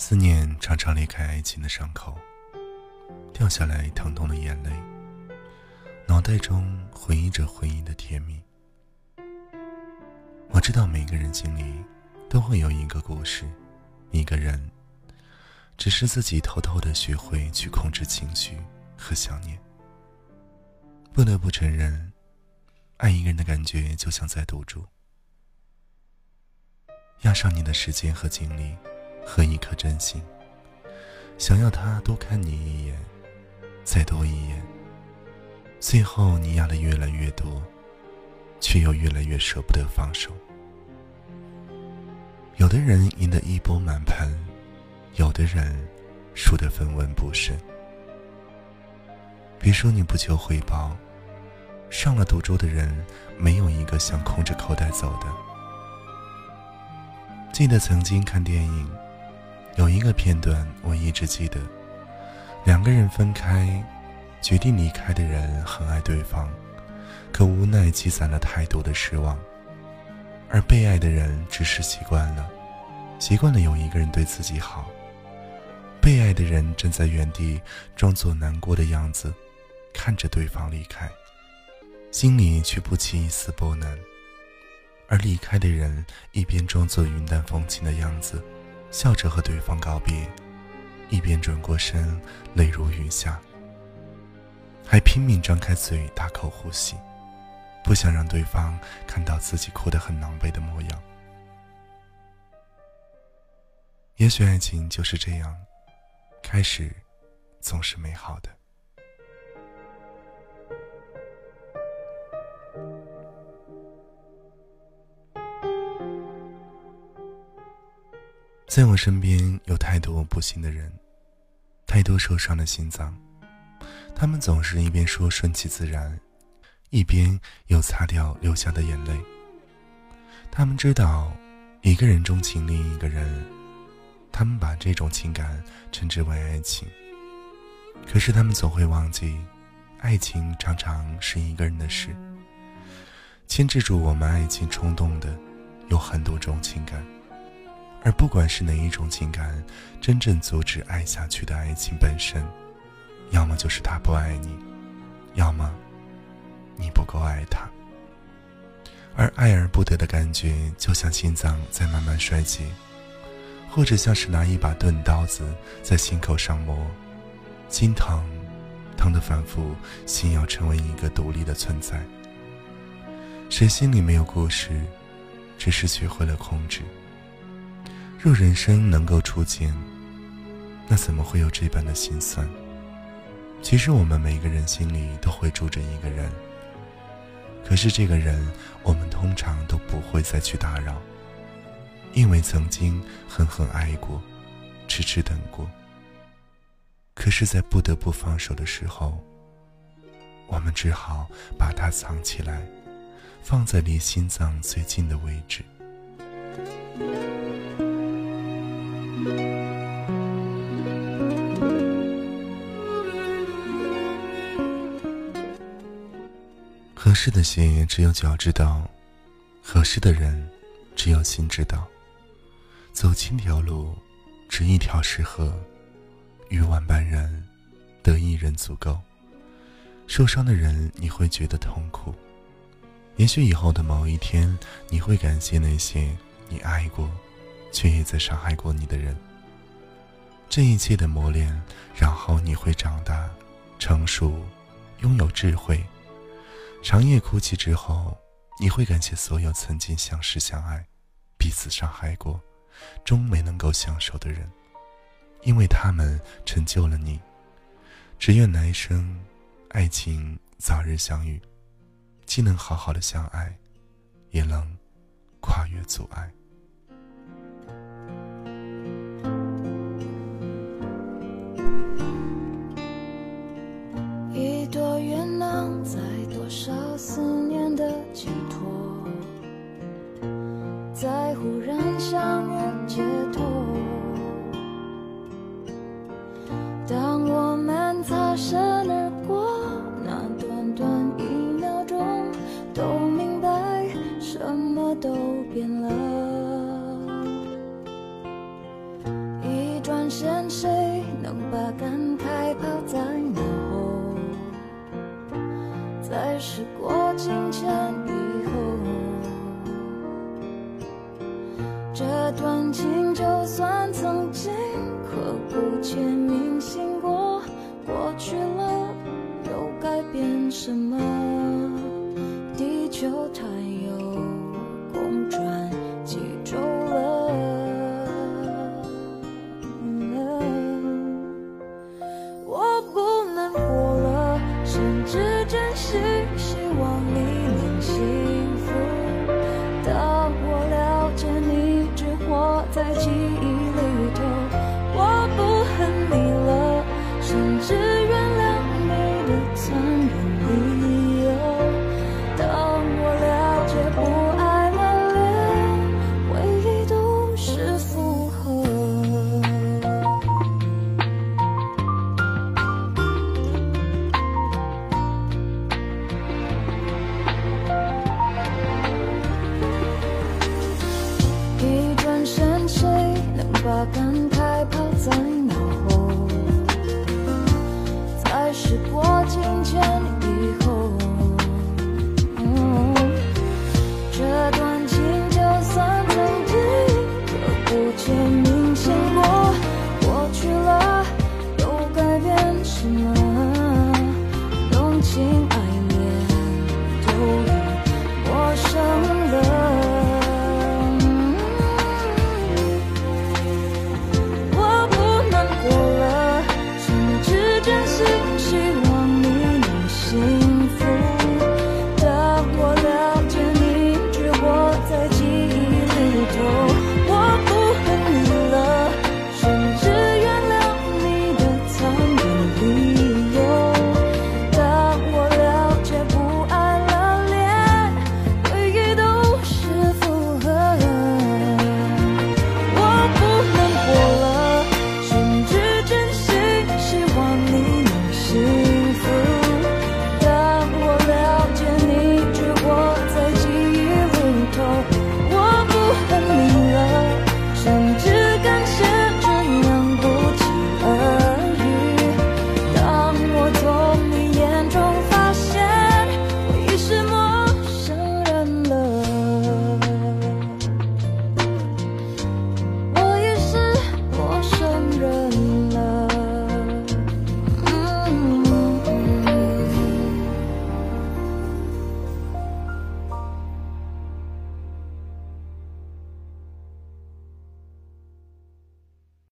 思念常常裂开爱情的伤口，掉下来疼痛的眼泪，脑袋中回忆着回忆的甜蜜。我知道每个人心里都会有一个故事，一个人，只是自己偷偷的学会去控制情绪和想念。不得不承认，爱一个人的感觉就像在赌注，押上你的时间和精力。和一颗真心，想要他多看你一眼，再多一眼。最后你压的越来越多，却又越来越舍不得放手。有的人赢得一波满盘，有的人输得分文不剩。别说你不求回报，上了赌桌的人，没有一个想空着口袋走的。记得曾经看电影。有一个片段我一直记得，两个人分开，决定离开的人很爱对方，可无奈积攒了太多的失望，而被爱的人只是习惯了，习惯了有一个人对自己好，被爱的人站在原地装作难过的样子，看着对方离开，心里却不起一丝波澜，而离开的人一边装作云淡风轻的样子。笑着和对方告别，一边转过身，泪如雨下，还拼命张开嘴大口呼吸，不想让对方看到自己哭得很狼狈的模样。也许爱情就是这样，开始总是美好的。在我身边有太多不幸的人，太多受伤的心脏，他们总是一边说顺其自然，一边又擦掉流下的眼泪。他们知道一个人钟情另一个人，他们把这种情感称之为爱情。可是他们总会忘记，爱情常常是一个人的事。牵制住我们爱情冲动的，有很多种情感。而不管是哪一种情感，真正阻止爱下去的爱情本身，要么就是他不爱你，要么你不够爱他。而爱而不得的感觉，就像心脏在慢慢衰竭，或者像是拿一把钝刀子在心口上磨，心疼，疼得反复，心要成为一个独立的存在。谁心里没有故事，只是学会了控制。若人生能够初见，那怎么会有这般的心酸？其实我们每个人心里都会住着一个人，可是这个人我们通常都不会再去打扰，因为曾经狠狠爱过，痴痴等过。可是，在不得不放手的时候，我们只好把它藏起来，放在离心脏最近的位置。适的鞋只有脚知道，合适的人只有心知道。走千条路，只一条适合；遇万般人，得一人足够。受伤的人你会觉得痛苦，也许以后的某一天，你会感谢那些你爱过。却也在伤害过你的人。这一切的磨练，然后你会长大、成熟，拥有智慧。长夜哭泣之后，你会感谢所有曾经相识相爱、彼此伤害过，终没能够相守的人，因为他们成就了你。只愿来生，爱情早日相遇，既能好好的相爱，也能跨越阻碍。现谁能把感慨抛在脑后，在时过境迁以后，这段情就算曾经刻骨铭。把感慨抛在脑后，才是过。